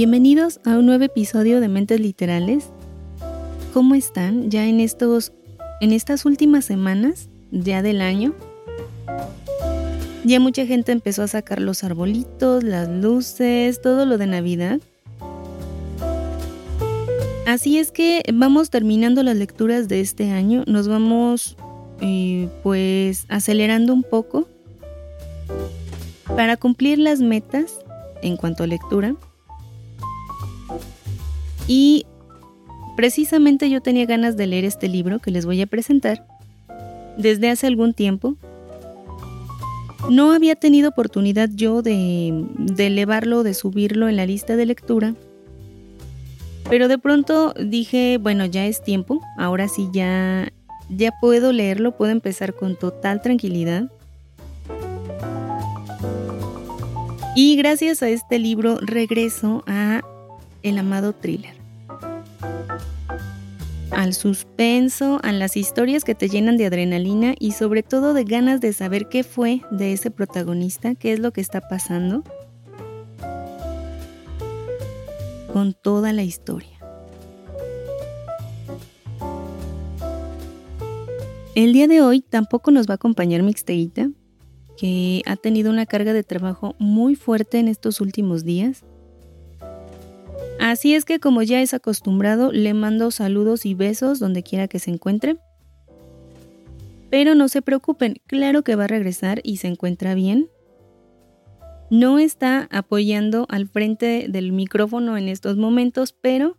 Bienvenidos a un nuevo episodio de Mentes Literales. ¿Cómo están ya en estos en estas últimas semanas ya del año? Ya mucha gente empezó a sacar los arbolitos, las luces, todo lo de Navidad. Así es que vamos terminando las lecturas de este año, nos vamos eh, pues acelerando un poco para cumplir las metas en cuanto a lectura y precisamente yo tenía ganas de leer este libro que les voy a presentar desde hace algún tiempo. No había tenido oportunidad yo de, elevarlo, de subirlo en la lista de lectura. Pero de pronto dije, bueno, ya es tiempo, ahora sí ya, ya puedo leerlo, puedo empezar con total tranquilidad. Y gracias a este libro regreso a El amado thriller. Al suspenso, a las historias que te llenan de adrenalina y sobre todo de ganas de saber qué fue de ese protagonista, qué es lo que está pasando. Con toda la historia. El día de hoy tampoco nos va a acompañar Mixteguita, que ha tenido una carga de trabajo muy fuerte en estos últimos días Así es que como ya es acostumbrado, le mando saludos y besos donde quiera que se encuentre. Pero no se preocupen, claro que va a regresar y se encuentra bien. No está apoyando al frente del micrófono en estos momentos, pero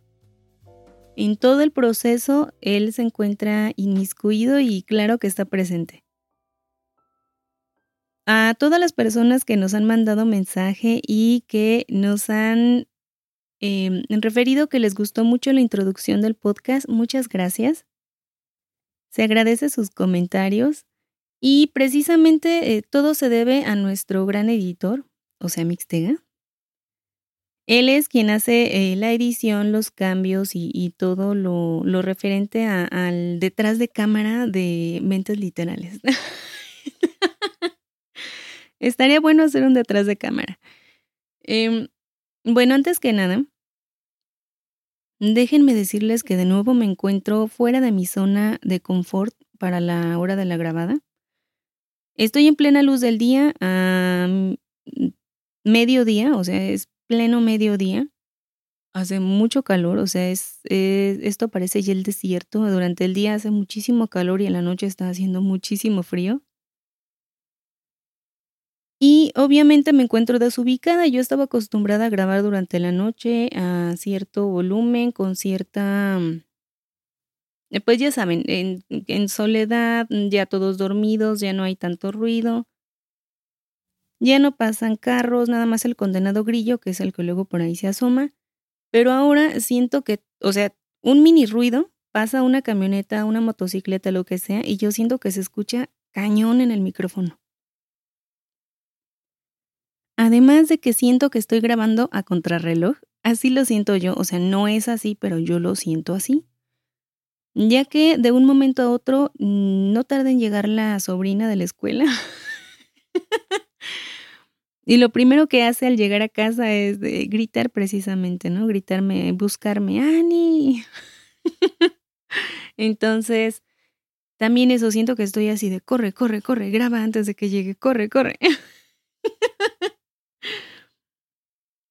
en todo el proceso él se encuentra inmiscuido y claro que está presente. A todas las personas que nos han mandado mensaje y que nos han eh, referido que les gustó mucho la introducción del podcast, muchas gracias. Se agradece sus comentarios y precisamente eh, todo se debe a nuestro gran editor, o sea, Mixtega. Él es quien hace eh, la edición, los cambios y, todo lo, referente al detrás de cámara de mentes literales. Estaría bueno hacer un detrás de cámara. Em, bueno, antes que nada, déjenme decirles que de nuevo me encuentro fuera de mi zona de confort para la hora de la grabada. Estoy en plena luz del día a mediodía, o sea, es pleno mediodía. Hace mucho calor, o sea, es, esto parece ya el desierto. Durante el día hace muchísimo calor y en la noche está haciendo muchísimo frío. Obviamente me encuentro desubicada. Yo estaba acostumbrada a grabar durante la noche a cierto volumen, con cierta... Mm, eh, pues ya saben, en, en soledad, mm, ya todos dormidos, ya no hay tanto ruido. Ya no pasan carros, nada más el condenado grillo, que es el que luego por ahí se asoma. Pero ahora siento que, o sea, un mini ruido, pasa una camioneta, una motocicleta, lo que sea, y yo siento que se escucha cañón en el micrófono. Además de que siento que estoy grabando a contrarreloj, así lo siento yo, o sea, no es así, pero yo lo siento así. Ya que de un momento a otro mm, no tarda en llegar la sobrina de la escuela. y lo primero que hace al llegar a casa es gritar precisamente, ¿no? Gritarme, buscarme, Ani. Entonces, también eso siento que estoy así de corre, corre, corre, graba antes de que llegue, corre, corre.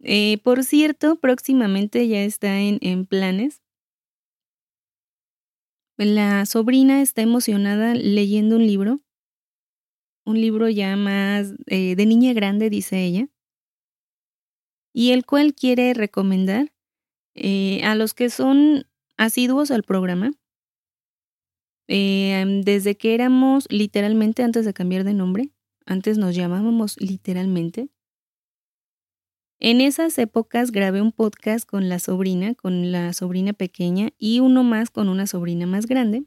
Eh, por cierto, próximamente ya está en, en planes. La sobrina está emocionada leyendo un libro, un libro ya más eh, de niña grande, dice ella, y el cual quiere recomendar eh, a los que son asiduos al programa. desde que éramos literalmente antes de cambiar de nombre, antes nos llamábamos literalmente En esas épocas grabé un podcast con la sobrina, con la sobrina pequeña y uno más con una sobrina más grande.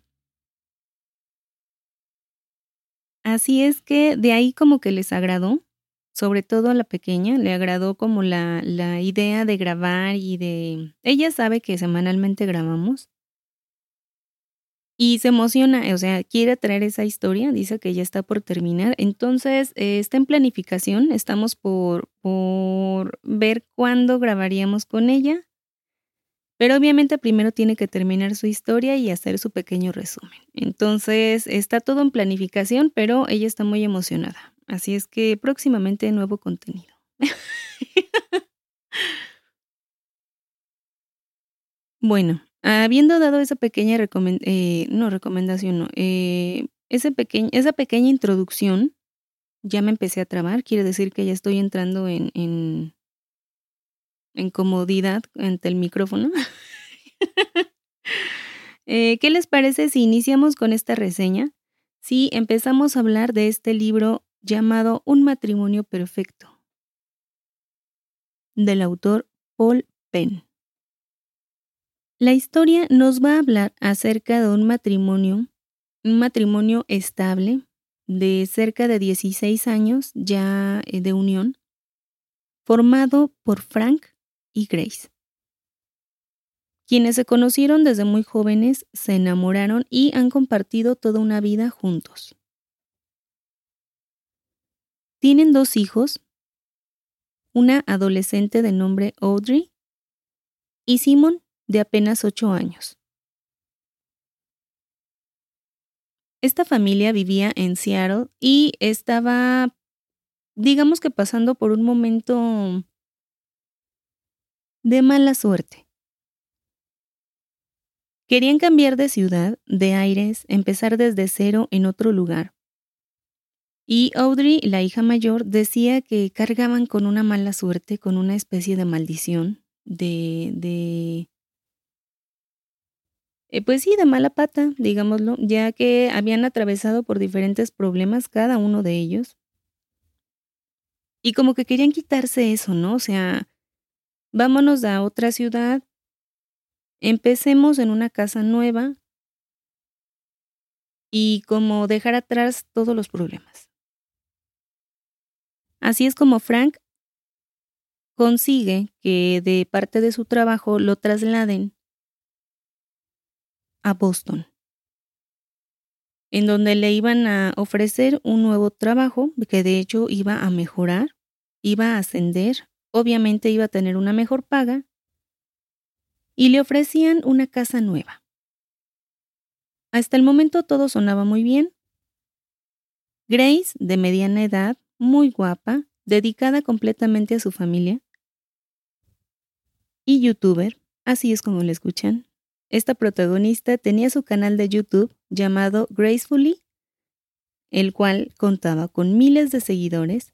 Así es que de ahí como que les agradó, sobre todo a la pequeña, le agradó como la, la idea de grabar y de... Ella sabe que semanalmente grabamos y se emociona, o sea, quiere traer esa historia, dice que ya está por terminar. Entonces, eh, está en planificación, estamos por, por ver cuándo grabaríamos con ella. Pero obviamente primero tiene que terminar su historia y hacer su pequeño resumen. Entonces, está todo en planificación, pero ella está muy emocionada. Así es que próximamente nuevo contenido. bueno, Habiendo dado esa pequeña eh, no, recomendación, eh, esa pequeña introducción, ya me empecé a trabar, quiere decir que ya estoy entrando en, en, en comodidad ante el micrófono. Eh, ¿Qué les parece si iniciamos con esta reseña? Si empezamos a hablar de este libro llamado Un matrimonio perfecto, del autor Paul Penn. La historia nos va a hablar acerca de un matrimonio, un matrimonio estable de cerca de 16 años ya eh, de unión, formado por Frank y Grace. Quienes se conocieron desde muy jóvenes, se enamoraron y han compartido toda una vida juntos. Tienen dos hijos, una adolescente de nombre Audrey y Simon, de apenas ocho años. Esta familia vivía en Seattle y estaba, digamos que pasando por un momento de mala suerte. Querían cambiar de ciudad, de aires, empezar desde cero en otro lugar. Y Audrey, la hija mayor, decía que cargaban con una mala suerte, con una especie de maldición, de, de eh, pues sí, de mala pata, digámoslo, ya que habían atravesado por diferentes problemas cada uno de ellos. Y como que querían quitarse eso, ¿no? O sea, vámonos a otra ciudad, empecemos en una casa nueva y como dejar atrás todos los problemas. Así es como Frank consigue que de parte de su trabajo lo trasladen a Boston, en donde le iban a ofrecer un nuevo trabajo que de hecho iba a mejorar, iba a ascender, obviamente iba a tener una mejor paga y le ofrecían una casa nueva. Hasta el momento todo sonaba muy bien. Grace, de mediana edad, muy guapa, dedicada completamente a su familia, y youtuber, así es como le escuchan, esta protagonista tenía su canal de YouTube llamado Gracefully, el cual contaba con miles de seguidores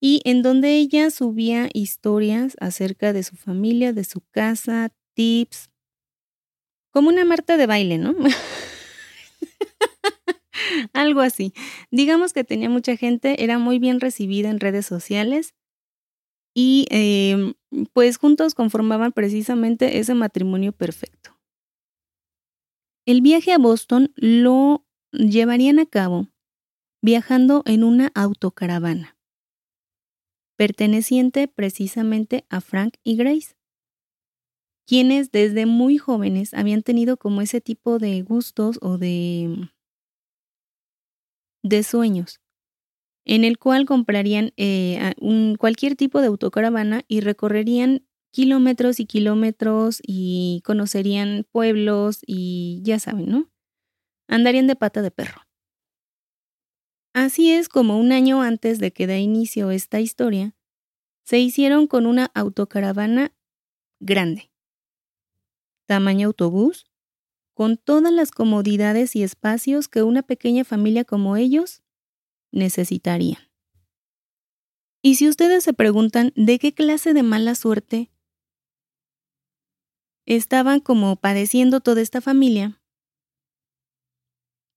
y en donde ella subía historias acerca de su familia, de su casa, tips, como una Marta de baile, ¿no? Algo así. Digamos que tenía mucha gente, era muy bien recibida en redes sociales y em, pues juntos conformaban precisamente ese matrimonio perfecto. El viaje a Boston lo llevarían a cabo viajando en una autocaravana, perteneciente precisamente a Frank y Grace, quienes desde muy jóvenes habían tenido como ese tipo de gustos o de, de sueños, en el cual comprarían eh, cualquier tipo de autocaravana y recorrerían kilómetros y kilómetros y conocerían pueblos y ya saben, ¿no? Andarían de pata de perro. Así es como un año antes de que dé inicio esta historia, se hicieron con una autocaravana grande, tamaño autobús, con todas las comodidades y espacios que una pequeña familia como ellos necesitarían. Y si ustedes se preguntan de qué clase de mala suerte estaban como padeciendo toda esta familia.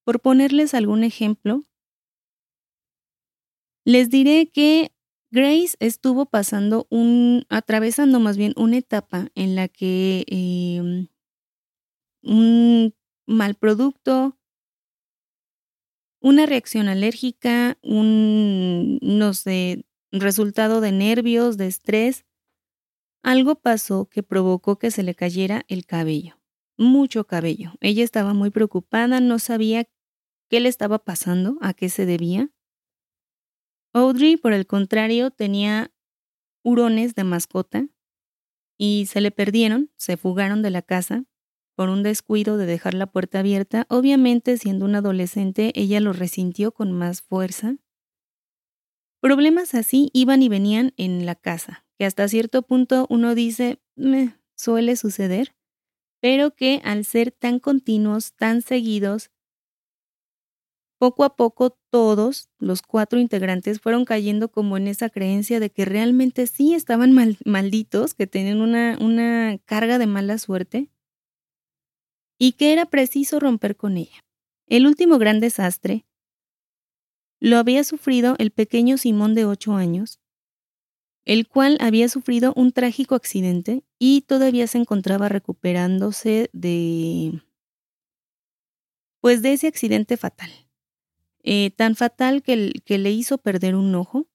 Por ponerles algún ejemplo, les diré que Grace estuvo pasando un, atravesando más bien una etapa en la que em, un mal producto, una reacción alérgica, un, no sé, resultado de nervios, de estrés, algo pasó que provocó que se le cayera el cabello, mucho cabello. Ella estaba muy preocupada, no sabía qué le estaba pasando, a qué se debía. Audrey, por el contrario, tenía hurones de mascota y se le perdieron, se fugaron de la casa por un descuido de dejar la puerta abierta. Obviamente, siendo una adolescente, ella lo resintió con más fuerza. Problemas así iban y venían en la casa, que hasta cierto punto uno dice, suele suceder, pero que al ser tan continuos, tan seguidos, poco a poco todos, los cuatro integrantes, fueron cayendo como en esa creencia de que realmente sí estaban malditos, que tenían una, una carga de mala suerte y que era preciso romper con ella. El último gran desastre lo había sufrido el pequeño Simón de ocho años, el cual había sufrido un trágico accidente y todavía se encontraba recuperándose de pues de ese accidente fatal. Eh, tan fatal que, que le hizo perder un ojo.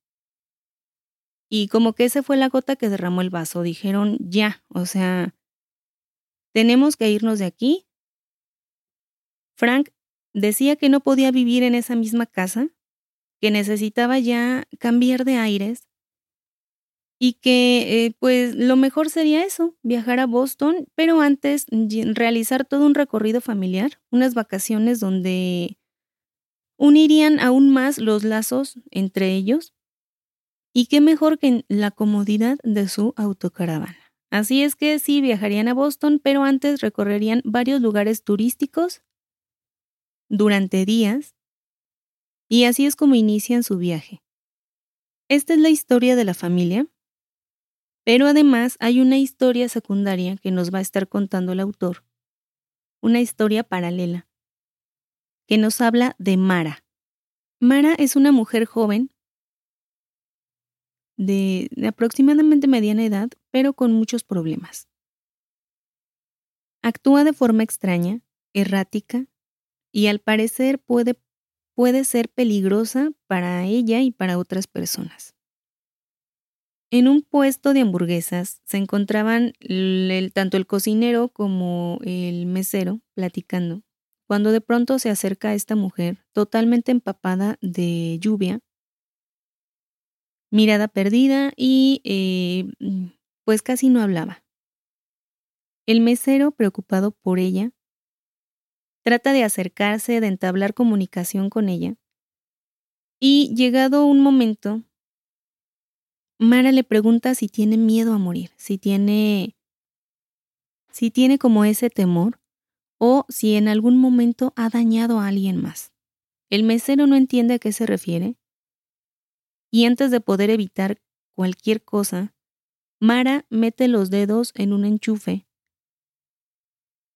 Y como que esa fue la gota que derramó el vaso. Dijeron, ya, o sea, tenemos que irnos de aquí. Frank decía que no podía vivir en esa misma casa, que necesitaba ya cambiar de aires y que eh, pues lo mejor sería eso, viajar a Boston, pero antes realizar todo un recorrido familiar, unas vacaciones donde unirían aún más los lazos entre ellos. Y qué mejor que en la comodidad de su autocaravana. Así es que sí viajarían a Boston, pero antes recorrerían varios lugares turísticos durante días. Y así es como inician su viaje. Esta es la historia de la familia, pero además hay una historia secundaria que nos va a estar contando el autor, una historia paralela que nos habla de Mara. Mara es una mujer joven de, aproximadamente mediana edad, pero con muchos problemas. Actúa de forma extraña, errática, y al parecer puede, puede ser peligrosa para ella y para otras personas. En un puesto de hamburguesas se encontraban tanto el cocinero como el mesero platicando cuando de pronto se acerca esta mujer, totalmente empapada de lluvia, mirada perdida y eh, mm, pues casi no hablaba. El mesero, preocupado por ella, trata de acercarse, de entablar comunicación con ella, y llegado un momento, Mara le pregunta si tiene miedo a morir, si tiene si tiene como ese temor o si en algún momento ha dañado a alguien más. El mesero no entiende a qué se refiere y antes de poder evitar cualquier cosa, Mara mete los dedos en un enchufe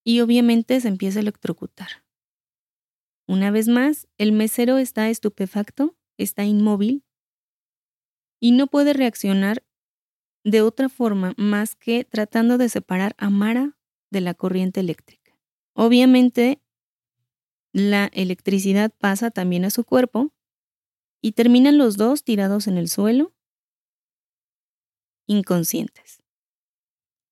y obviamente se empieza a electrocutar. Una vez más, el mesero está estupefacto, está inmóvil y no puede reaccionar de otra forma más que tratando de separar a Mara de la corriente eléctrica. Obviamente, la electricidad pasa también a su cuerpo y terminan los dos tirados en el suelo, inconscientes.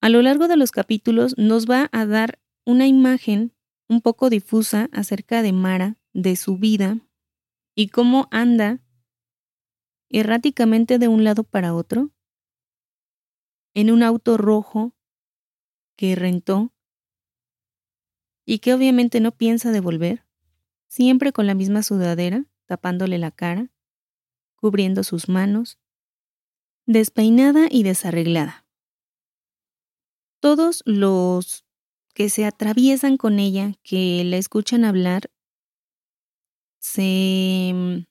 A lo largo de los capítulos nos va a dar una imagen un poco difusa acerca de Mara, de su vida y cómo anda erráticamente de un lado para otro en un auto rojo que rentó y que obviamente no piensa devolver, siempre con la misma sudadera, tapándole la cara, cubriendo sus manos, despeinada y desarreglada. Todos los que se atraviesan con ella, que la escuchan hablar, se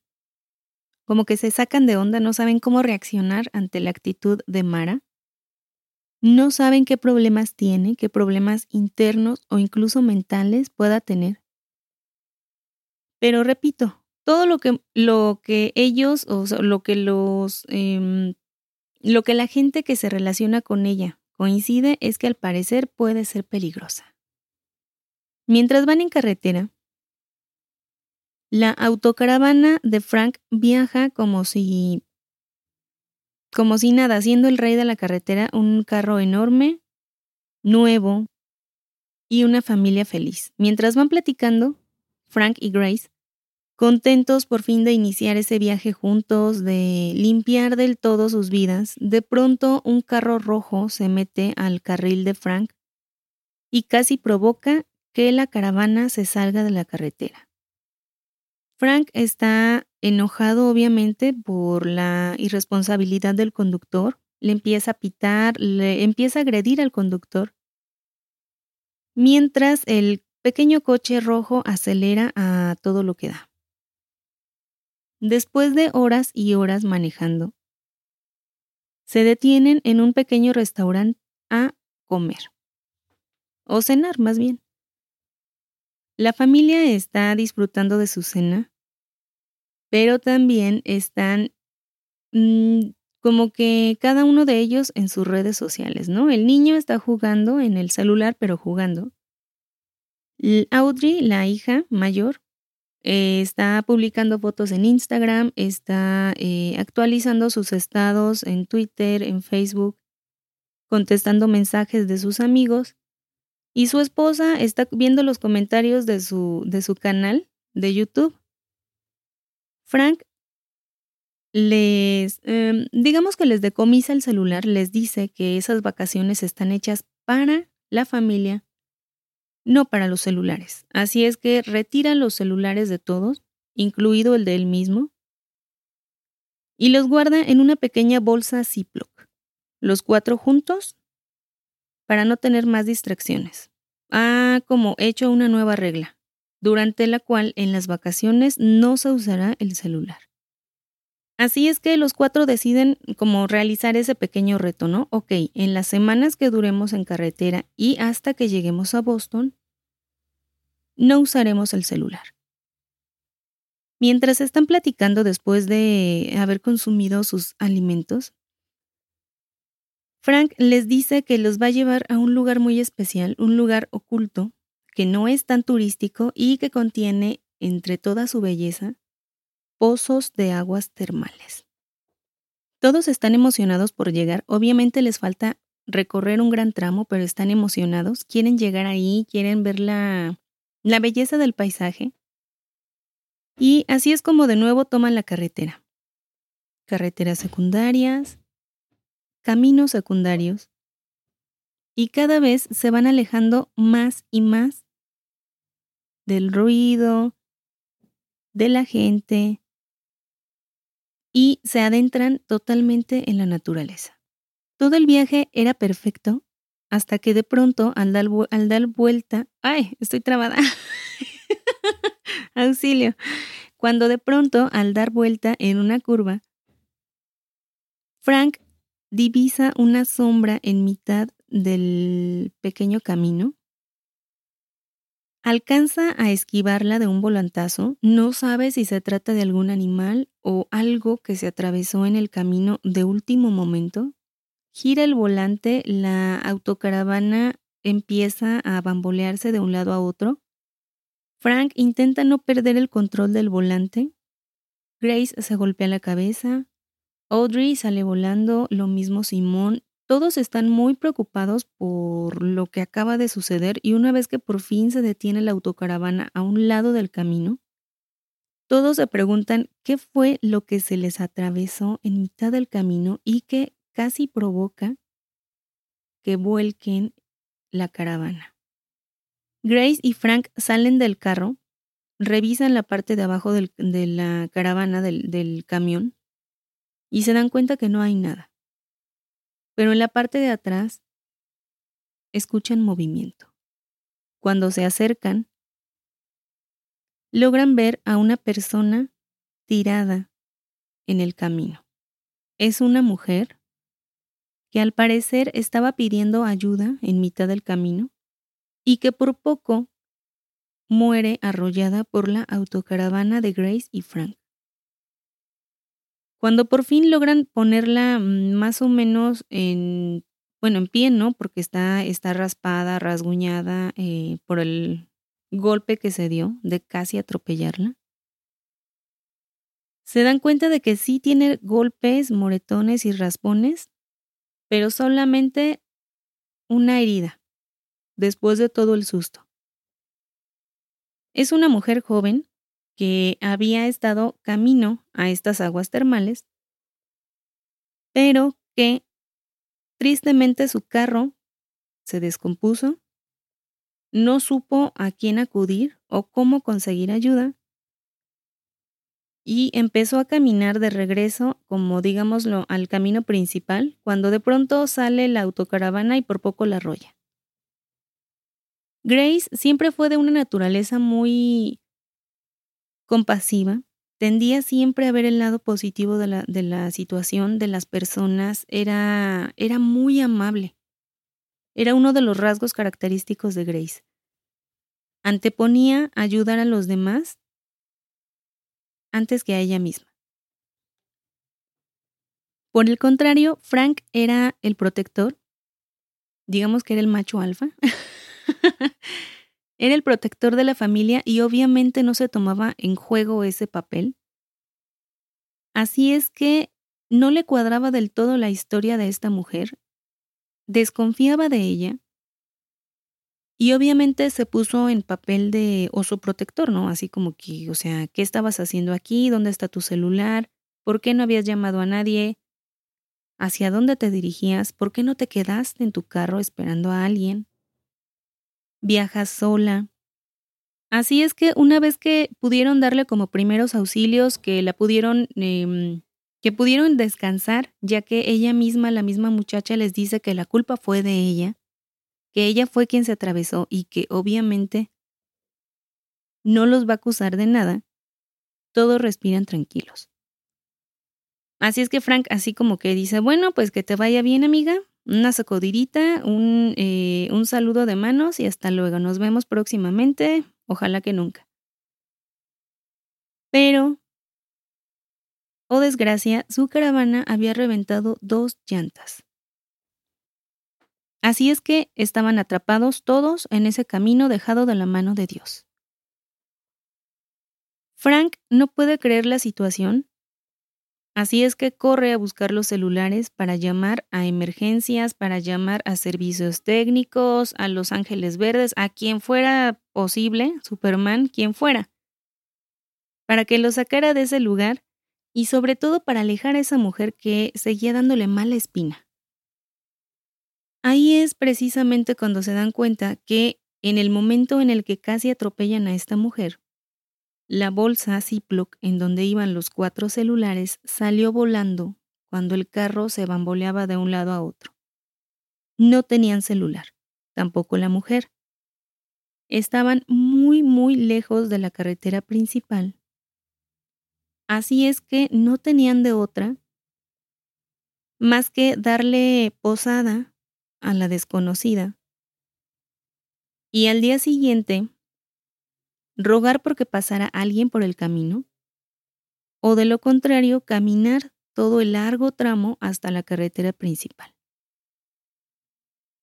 como que se sacan de onda, no saben cómo reaccionar ante la actitud de Mara no saben qué problemas tiene, qué problemas internos o incluso mentales pueda tener. Pero repito, todo lo que, lo que ellos, o lo que los, em, lo que la gente que se relaciona con ella coincide es que al parecer puede ser peligrosa. Mientras van en carretera, la autocaravana de Frank viaja como si como si nada, siendo el rey de la carretera un carro enorme, nuevo y una familia feliz. Mientras van platicando, Frank y Grace, contentos por fin de iniciar ese viaje juntos, de limpiar del todo sus vidas, de pronto un carro rojo se mete al carril de Frank y casi provoca que la caravana se salga de la carretera. Frank está enojado obviamente por la irresponsabilidad del conductor, le empieza a pitar, le empieza a agredir al conductor, mientras el pequeño coche rojo acelera a todo lo que da. Después de horas y horas manejando, se detienen en un pequeño restaurante a comer, o cenar más bien. La familia está disfrutando de su cena, pero también están mm, como que cada uno de ellos en sus redes sociales, ¿no? El niño está jugando en el celular, pero jugando. Audrey, la hija mayor, eh, está publicando fotos en Instagram, está eh, actualizando sus estados en Twitter, en Facebook, contestando mensajes de sus amigos y su esposa está viendo los comentarios de su, de su canal de YouTube. Frank les, em, digamos que les decomisa el celular, les dice que esas vacaciones están hechas para la familia, no para los celulares. Así es que retira los celulares de todos, incluido el de él mismo, y los guarda en una pequeña bolsa Ziploc. Los cuatro juntos para no tener más distracciones. Ha como hecho una nueva regla, durante la cual en las vacaciones no se usará el celular. Así es que los cuatro deciden como realizar ese pequeño reto, ¿no? Ok, en las semanas que duremos en carretera y hasta que lleguemos a Boston, no usaremos el celular. Mientras están platicando después de haber consumido sus alimentos, Frank les dice que los va a llevar a un lugar muy especial, un lugar oculto, que no es tan turístico y que contiene, entre toda su belleza, pozos de aguas termales. Todos están emocionados por llegar, obviamente les falta recorrer un gran tramo, pero están emocionados, quieren llegar ahí, quieren ver la, la belleza del paisaje. Y así es como de nuevo toman la carretera. Carreteras secundarias, caminos secundarios. Y cada vez se van alejando más y más del ruido, de la gente y se adentran totalmente en la naturaleza. Todo el viaje era perfecto hasta que de pronto al dar, al dar vuelta, ay, estoy trabada, auxilio, cuando de pronto al dar vuelta en una curva, Frank divisa una sombra en mitad del pequeño camino. Alcanza a esquivarla de un volantazo, no sabe si se trata de algún animal o algo que se atravesó en el camino de último momento. Gira el volante, la autocaravana empieza a bambolearse de un lado a otro. Frank intenta no perder el control del volante. Grace se golpea la cabeza, Audrey sale volando, lo mismo Simón. Todos están muy preocupados por lo que acaba de suceder y una vez que por fin se detiene la autocaravana a un lado del camino, todos se preguntan qué fue lo que se les atravesó en mitad del camino y que casi provoca que vuelquen la caravana. Grace y Frank salen del carro, revisan la parte de abajo de la caravana del camión y se dan cuenta que no hay nada. Pero en la parte de atrás escuchan movimiento. Cuando se acercan, logran ver a una persona tirada en el camino. Es una mujer que al parecer estaba pidiendo ayuda en mitad del camino y que por poco muere arrollada por la autocaravana de Grace y Frank. Cuando por fin logran ponerla mm, más o menos en, bueno, en pie, ¿no? Porque está, está raspada, rasguñada eh, por el golpe que se dio de casi atropellarla. Se dan cuenta de que sí tiene golpes, moretones y raspones, pero solamente una herida, después de todo el susto. Es una mujer joven que había estado camino a estas aguas termales, pero que tristemente su carro se descompuso, no supo a quién acudir o cómo conseguir ayuda y empezó a caminar de regreso, como digámoslo, al camino principal, cuando de pronto sale la autocaravana y por poco la arrolla. Grace siempre fue de una naturaleza muy compasiva, tendía siempre a ver el lado positivo de la, de la situación, de las personas, era, era muy amable. Era uno de los rasgos característicos de Grace. Anteponía ayudar a los demás antes que a ella misma. Por el contrario, Frank era el protector, digamos que era el macho alfa, era el protector de la familia y obviamente no se tomaba en juego ese papel. Así es que no le cuadraba del todo la historia de esta mujer, desconfiaba de ella y obviamente se puso en papel de oso protector, ¿no? Así como que, o sea, ¿qué estabas haciendo aquí? ¿Dónde está tu celular? ¿Por qué no habías llamado a nadie? ¿Hacia dónde te dirigías? ¿Por qué no te quedaste en tu carro esperando a alguien? ¿Viajas sola? Así es que una vez que pudieron darle como primeros auxilios, que la pudieron, em, que pudieron descansar, ya que ella misma, la misma muchacha, les dice que la culpa fue de ella, que ella fue quien se atravesó y que obviamente no los va a acusar de nada, todos respiran tranquilos. Así es que Frank así como que dice, bueno, pues que te vaya bien amiga, una sacudirita, un, eh, un saludo de manos y hasta luego, nos vemos próximamente, ojalá que nunca. Pero, oh desgracia, su caravana había reventado dos llantas. Así es que estaban atrapados todos en ese camino dejado de la mano de Dios. Frank no puede creer la situación, así es que corre a buscar los celulares para llamar a emergencias, para llamar a servicios técnicos, a los ángeles verdes, a quien fuera posible, Superman, quien fuera, para que lo sacara de ese lugar y sobre todo para alejar a esa mujer que seguía dándole mala espina. Ahí es precisamente cuando se dan cuenta que en el momento en el que casi atropellan a esta mujer, la bolsa Ziploc en donde iban los cuatro celulares salió volando cuando el carro se bamboleaba de un lado a otro. No tenían celular, tampoco la mujer. Estaban muy, muy lejos de la carretera principal. Así es que no tenían de otra más que darle posada a la desconocida y al día siguiente rogar porque pasara alguien por el camino o de lo contrario caminar todo el largo tramo hasta la carretera principal.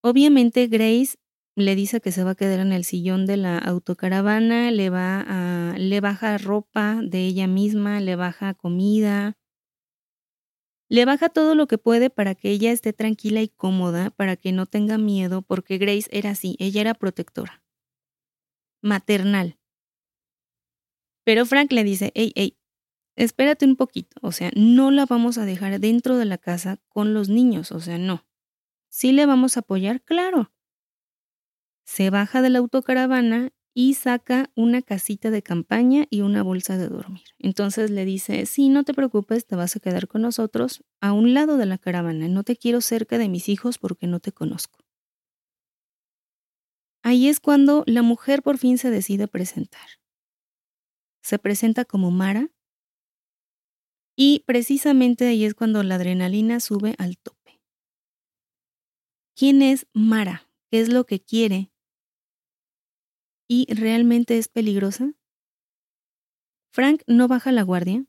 Obviamente Grace le dice que se va a quedar en el sillón de la autocaravana, le va le baja ropa de ella misma, le baja comida, le baja todo lo que puede para que ella esté tranquila y cómoda, para que no tenga miedo, porque Grace era así, ella era protectora. Maternal. Pero Frank le dice, hey, hey, espérate un poquito, o sea, no la vamos a dejar dentro de la casa con los niños, o sea, no. ¿Sí le vamos a apoyar? Claro. Se baja de la autocaravana y saca una casita de campaña y una bolsa de dormir. Entonces le dice, sí, no te preocupes, te vas a quedar con nosotros a un lado de la caravana, no te quiero cerca de mis hijos porque no te conozco. Ahí es cuando la mujer por fin se decide presentar. Se presenta como Mara y precisamente ahí es cuando la adrenalina sube al tope. ¿Quién es Mara? ¿Qué es lo que quiere? y realmente es peligrosa? Frank no baja la guardia,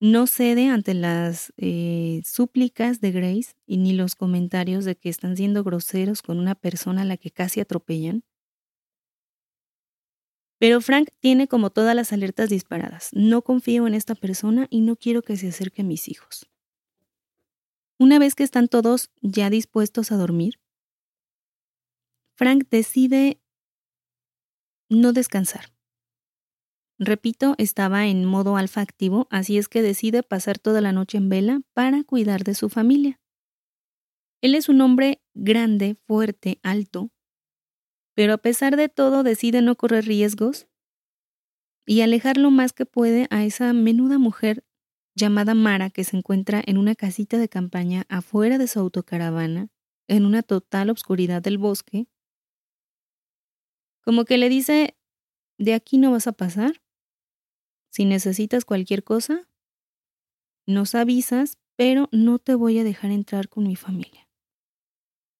no cede ante las eh, súplicas de Grace y ni los comentarios de que están siendo groseros con una persona a la que casi atropellan. Pero Frank tiene como todas las alertas disparadas. No confío en esta persona y no quiero que se acerque a mis hijos. Una vez que están todos ya dispuestos a dormir, Frank decide no descansar. Repito, estaba en modo alfa activo, así es que decide pasar toda la noche en vela para cuidar de su familia. Él es un hombre grande, fuerte, alto, pero a pesar de todo decide no correr riesgos y alejar lo más que puede a esa menuda mujer llamada Mara que se encuentra en una casita de campaña afuera de su autocaravana, en una total obscuridad del bosque, como que le dice, de aquí no vas a pasar, si necesitas cualquier cosa, nos avisas, pero no te voy a dejar entrar con mi familia.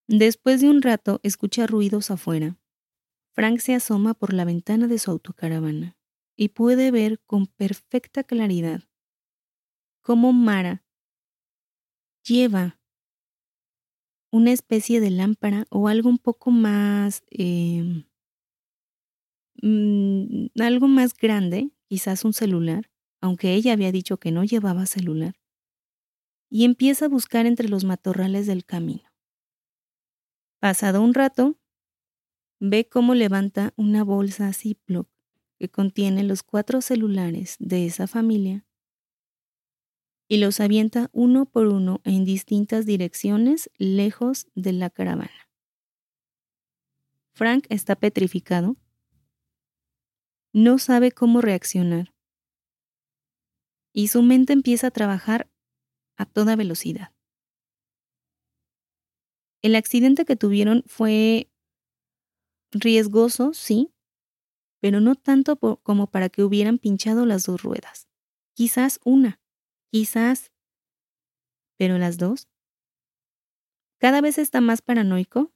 Después de un rato escucha ruidos afuera. Frank se asoma por la ventana de su autocaravana y puede ver con perfecta claridad cómo Mara lleva una especie de lámpara o algo un poco más, em, mm, algo más grande quizás un celular, aunque ella había dicho que no llevaba celular, y empieza a buscar entre los matorrales del camino. Pasado un rato, ve cómo levanta una bolsa Ziploc que contiene los cuatro celulares de esa familia y los avienta uno por uno en distintas direcciones lejos de la caravana. Frank está petrificado no sabe cómo reaccionar. Y su mente empieza a trabajar a toda velocidad. El accidente que tuvieron fue riesgoso, sí, pero no tanto como para que hubieran pinchado las dos ruedas. Quizás una, quizás, pero las dos. Cada vez está más paranoico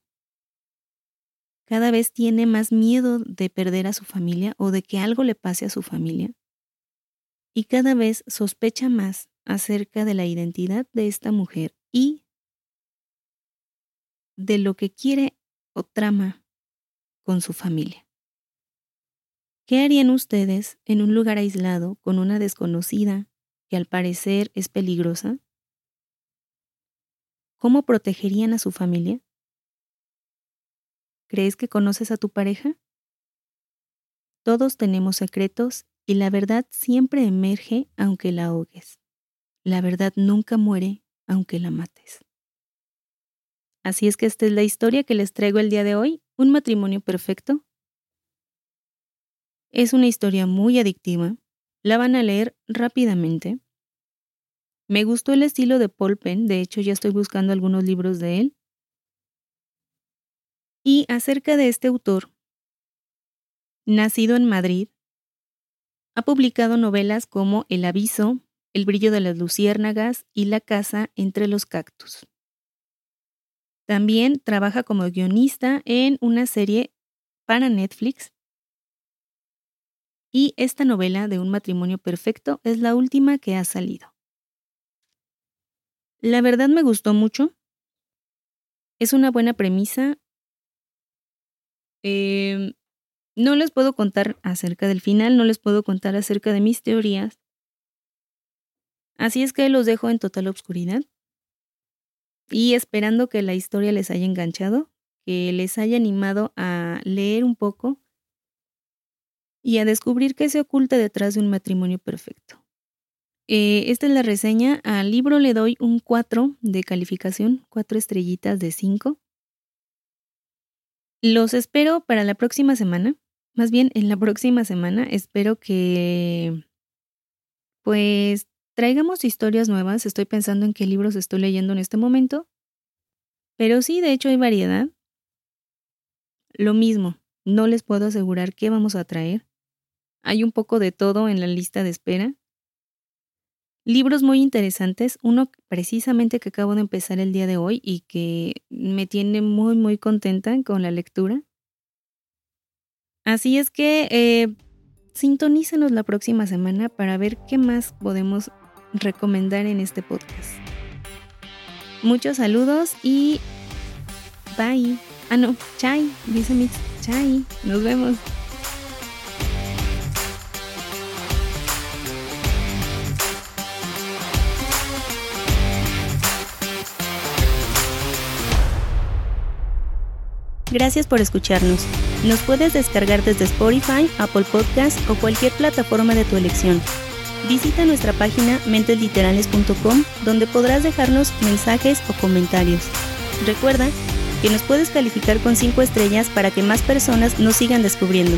cada vez tiene más miedo de perder a su familia o de que algo le pase a su familia. Y cada vez sospecha más acerca de la identidad de esta mujer y de lo que quiere o trama con su familia. ¿Qué harían ustedes en un lugar aislado con una desconocida que al parecer es peligrosa? ¿Cómo protegerían a su familia? ¿Crees que conoces a tu pareja? Todos tenemos secretos y la verdad siempre emerge aunque la ahogues. La verdad nunca muere aunque la mates. Así es que esta es la historia que les traigo el día de hoy, un matrimonio perfecto. Es una historia muy adictiva, la van a leer rápidamente. Me gustó el estilo de Paul Penn, de hecho ya estoy buscando algunos libros de él. Y acerca de este autor, nacido en Madrid, ha publicado novelas como El aviso, El brillo de las luciérnagas y La casa entre los cactus. También trabaja como guionista en una serie para Netflix. Y esta novela de un matrimonio perfecto es la última que ha salido. La verdad me gustó mucho. Es una buena premisa, Em, no les puedo contar acerca del final, no les puedo contar acerca de mis teorías. Así es que los dejo en total obscuridad y esperando que la historia les haya enganchado, que les haya animado a leer un poco y a descubrir qué se oculta detrás de un matrimonio perfecto. Eh, esta es la reseña. Al libro le doy un 4 de calificación, 4 estrellitas de 5. Los espero para la próxima semana. Más bien, en la próxima semana espero que pues traigamos historias nuevas. Estoy pensando en qué libros estoy leyendo en este momento. Pero sí, de hecho hay variedad. Lo mismo, no les puedo asegurar qué vamos a traer. Hay un poco de todo en la lista de espera. Libros muy interesantes, uno precisamente que acabo de empezar el día de hoy y que me tiene muy muy contenta con la lectura. Así es que eh, sintonícenos la próxima semana para ver qué más podemos recomendar en este podcast. Muchos saludos y bye. Ah, no, chai, dice Mix. Chai, nos vemos. Gracias por escucharnos. Nos puedes descargar desde Spotify, Apple Podcast o cualquier plataforma de tu elección. Visita nuestra página mentesliterales.com donde podrás dejarnos mensajes o comentarios. Recuerda que nos puedes calificar con 5 estrellas para que más personas nos sigan descubriendo.